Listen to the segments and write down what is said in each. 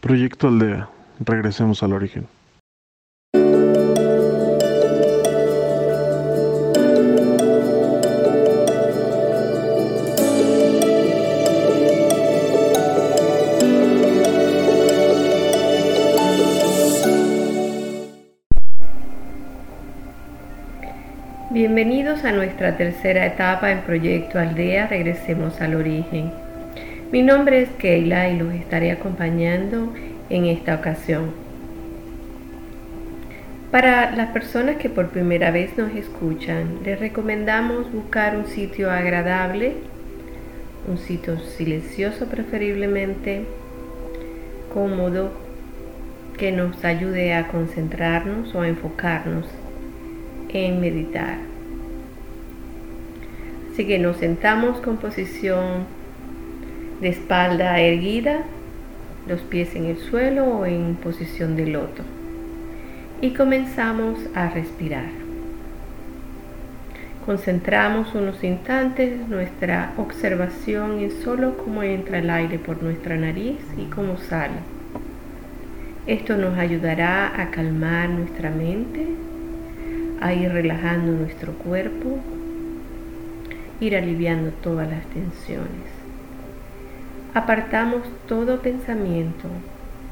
Proyecto Aldea. Regresemos al origen. Bienvenidos a nuestra tercera etapa en Proyecto Aldea, regresemos al origen. Mi nombre es Keila y los estaré acompañando en esta ocasión. Para las personas que por primera vez nos escuchan, les recomendamos buscar un sitio agradable, un sitio silencioso preferiblemente, cómodo, que nos ayude a concentrarnos o a enfocarnos en meditar. Así que nos sentamos con posición de espalda erguida, los pies en el suelo o en posición de loto. Y comenzamos a respirar. Concentramos unos instantes nuestra observación en solo cómo entra el aire por nuestra nariz y cómo sale. Esto nos ayudará a calmar nuestra mente, a ir relajando nuestro cuerpo, ir aliviando todas las tensiones. Apartamos todo pensamiento,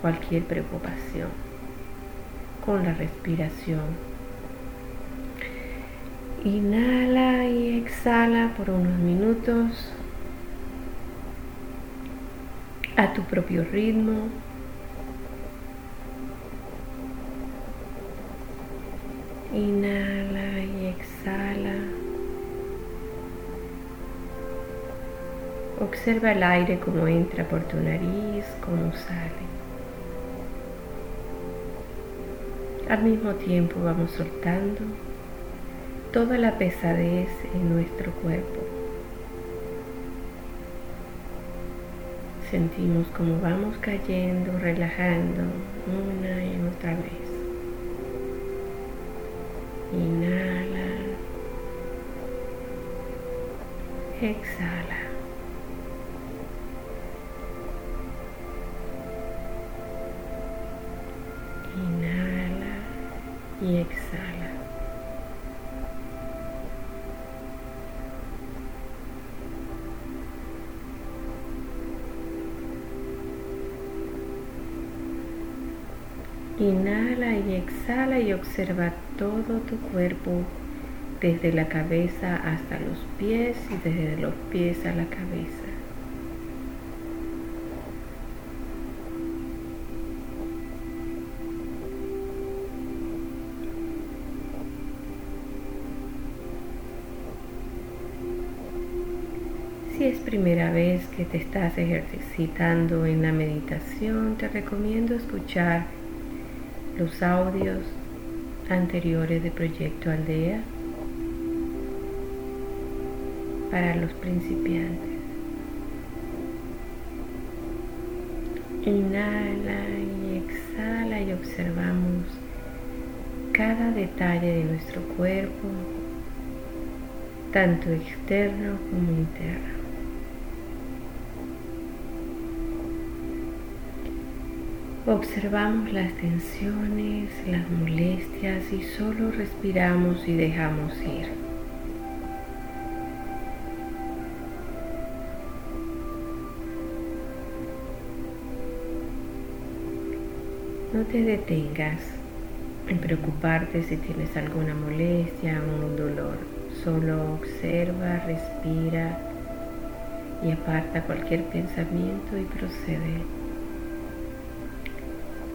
cualquier preocupación, con la respiración. Inhala y exhala por unos minutos a tu propio ritmo. Inhala y exhala. Observa el aire como entra por tu nariz, como sale. Al mismo tiempo vamos soltando toda la pesadez en nuestro cuerpo. Sentimos como vamos cayendo, relajando una y otra vez. Inhala. Exhala. Exhala. Inhala y exhala y observa todo tu cuerpo desde la cabeza hasta los pies y desde los pies a la cabeza. Primera vez que te estás ejercitando en la meditación, te recomiendo escuchar los audios anteriores de Proyecto Aldea para los principiantes. Inhala y exhala y observamos cada detalle de nuestro cuerpo, tanto externo como interno. Observamos las tensiones, las molestias y solo respiramos y dejamos ir. No te detengas en preocuparte si tienes alguna molestia o un dolor. Solo observa, respira y aparta cualquier pensamiento y procede.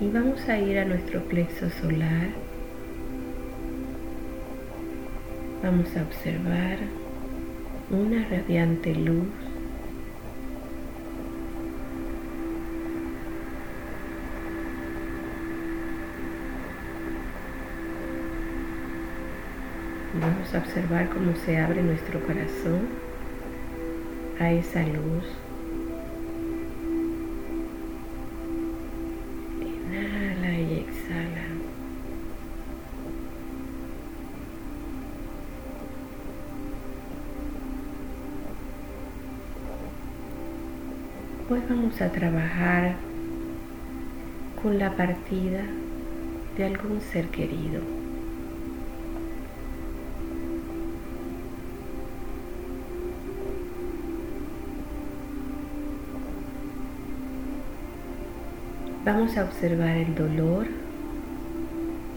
y vamos a ir a nuestro plexo solar. Vamos a observar una radiante luz Vamos a observar cómo se abre nuestro corazón a esa luz vamos a trabajar con la partida de algún ser querido. Vamos a observar el dolor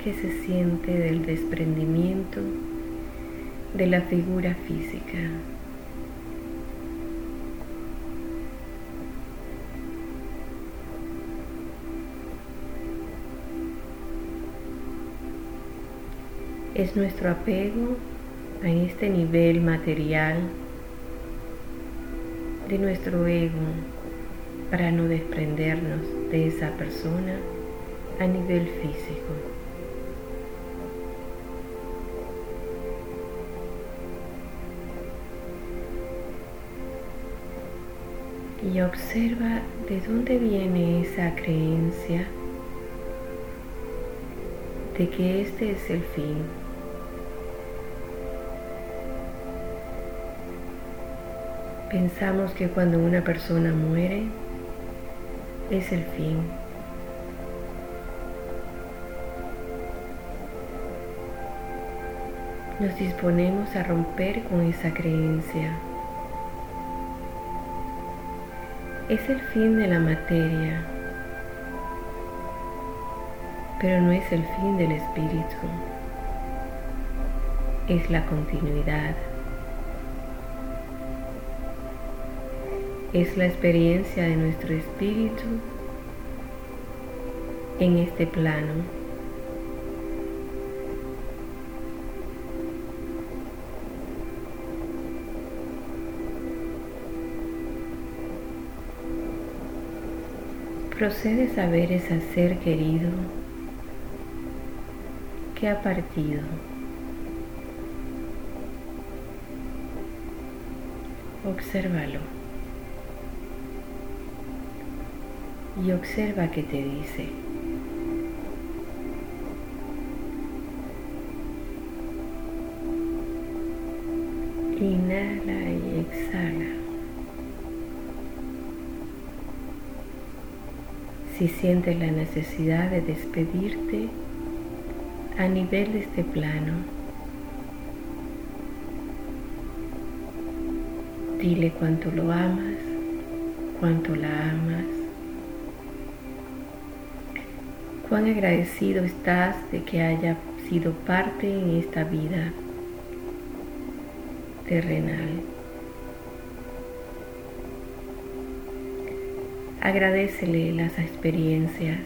que se siente del desprendimiento de la figura física. Es nuestro apego a este nivel material de nuestro ego para no desprendernos de esa persona a nivel físico. Y observa de dónde viene esa creencia de que este es el fin. Pensamos que cuando una persona muere, es el fin. Nos disponemos a romper con esa creencia. Es el fin de la materia, pero no es el fin del espíritu. Es la continuidad. es la experiencia de nuestro espíritu en este plano. Procedes a ver ese ser querido que ha partido. Obsérvalo. y observa qué te dice. Inhala y exhala. Si sientes la necesidad de despedirte a nivel de este plano, dile cuánto lo amas, cuánto la amas cuán agradecido estás de que haya sido parte en esta vida terrenal. Agradecele las experiencias.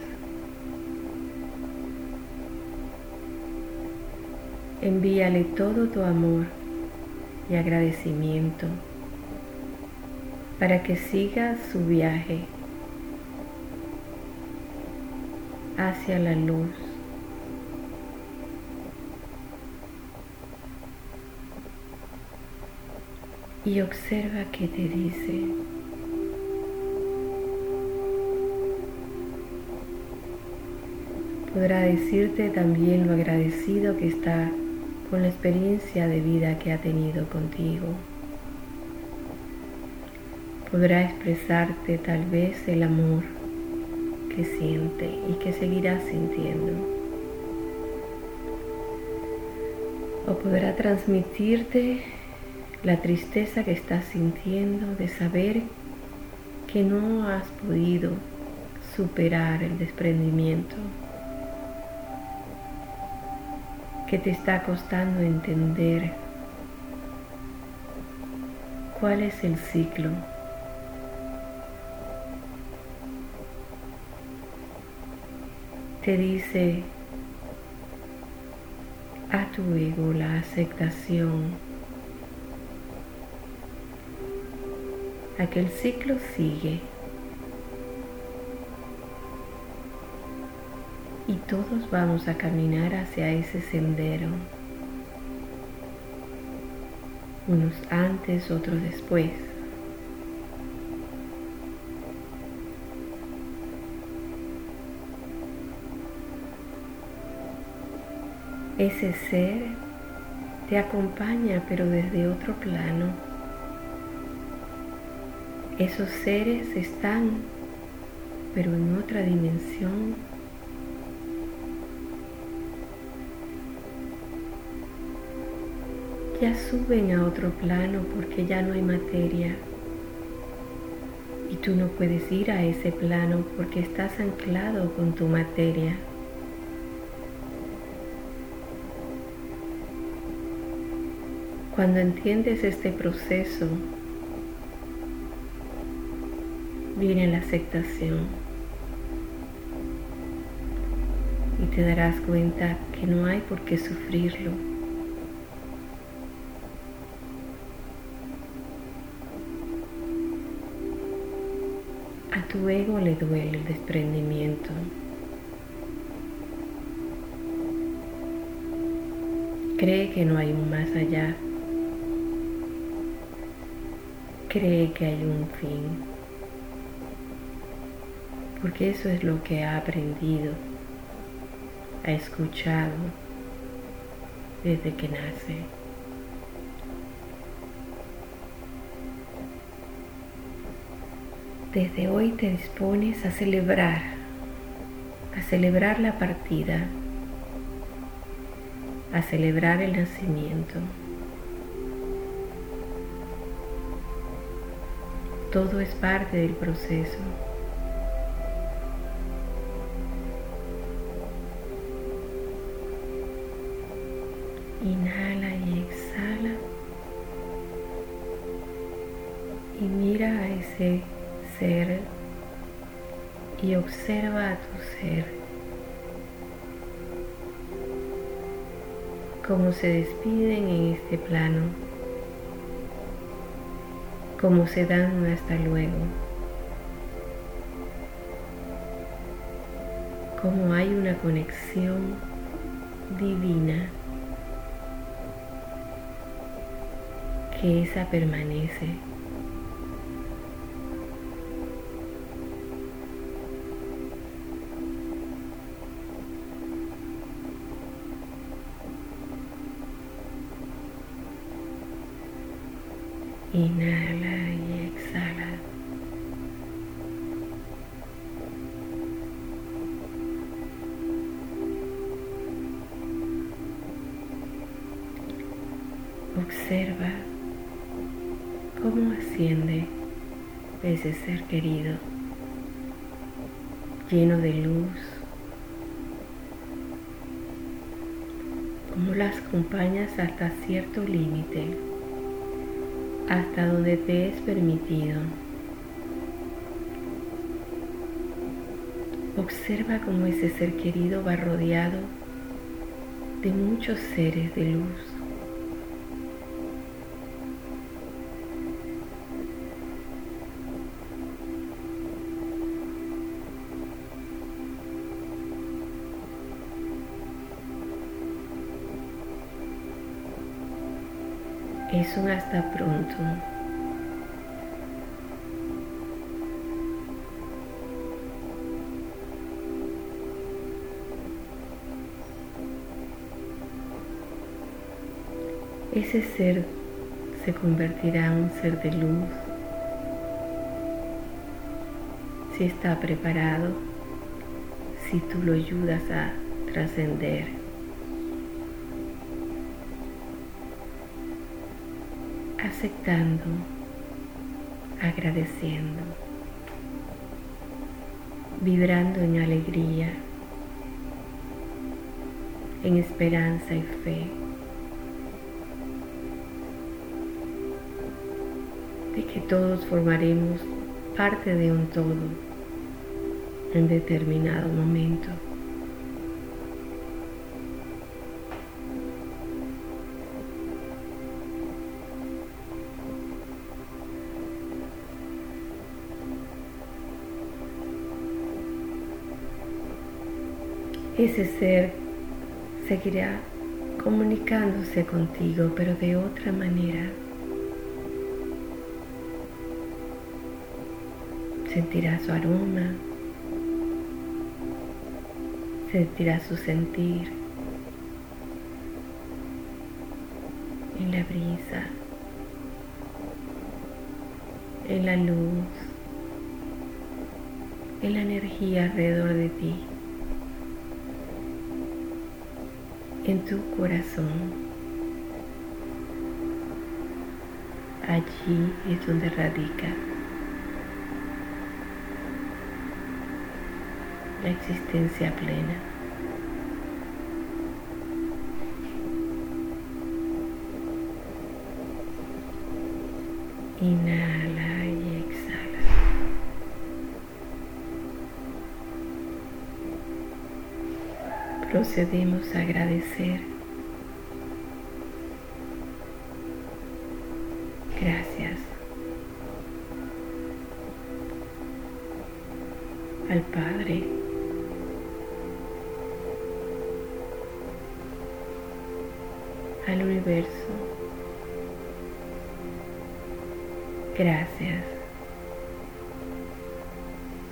Envíale todo tu amor y agradecimiento para que siga su viaje hacia la luz. Y observa qué te dice. Podrá decirte también lo agradecido que está con la experiencia de vida que ha tenido contigo. Podrá expresarte tal vez el amor que siente y que seguirá sintiendo. O podrá transmitirte la tristeza que estás sintiendo de saber que no has podido superar el desprendimiento, que te está costando entender cuál es el ciclo. Te dice a tu ego la aceptación, a que el ciclo sigue y todos vamos a caminar hacia ese sendero unos antes, otros después. Ese ser te acompaña pero desde otro plano. Esos seres están pero en otra dimensión. Ya suben a otro plano porque ya no hay materia. Y tú no puedes ir a ese plano porque estás anclado con tu materia. Cuando entiendes este proceso, viene la aceptación y te darás cuenta que no hay por qué sufrirlo. Tu ego le duele el desprendimiento. Cree que no hay un más allá. cree que hay un fin, porque eso es lo que ha aprendido, ha escuchado desde que nace. Desde hoy te dispones a celebrar, a celebrar la partida, a celebrar el nacimiento. Todo es parte del proceso. Inhala y exhala. Y mira a ese ser y observa a tu ser. Cómo se despiden en este plano como se dan hasta luego, como hay una conexión divina que esa permanece. Inhala y exhala. Observa cómo asciende ese ser querido, lleno de luz, cómo las acompañas hasta cierto límite hasta donde te es permitido. Observa cómo ese ser querido va rodeado de muchos seres de luz. Es hasta pronto. Ese ser se convertirá en un ser de luz si está preparado, si tú lo ayudas a trascender. Aceptando, agradeciendo, vibrando en alegría, en esperanza y fe. de que todos formaremos parte de un todo en determinado momento. ese ser seguirá comunicándose contigo, pero de otra manera. sentirá su aroma, sentirá su sentir en la brisa, en la luz, en la energía alrededor de ti. En tu corazón. Allí es donde radica la existencia plena. Inhala Procedemos a agradecer. Gracias al Padre al universo. Gracias.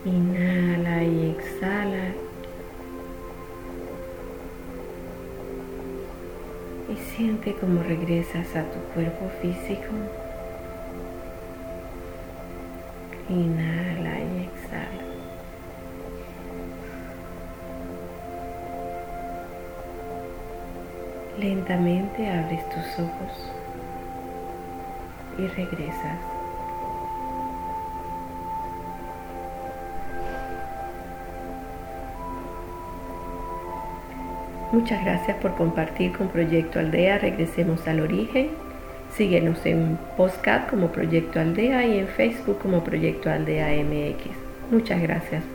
Inhala y exhala. Y siente cómo regresas a tu cuerpo físico. Inhala y exhala. Lentamente abres tus ojos y regresas. Muchas gracias por compartir con Proyecto Aldea. Regresemos al origen. Síguenos en Postcat como Proyecto Aldea y en Facebook como Proyecto Aldea MX. Muchas gracias.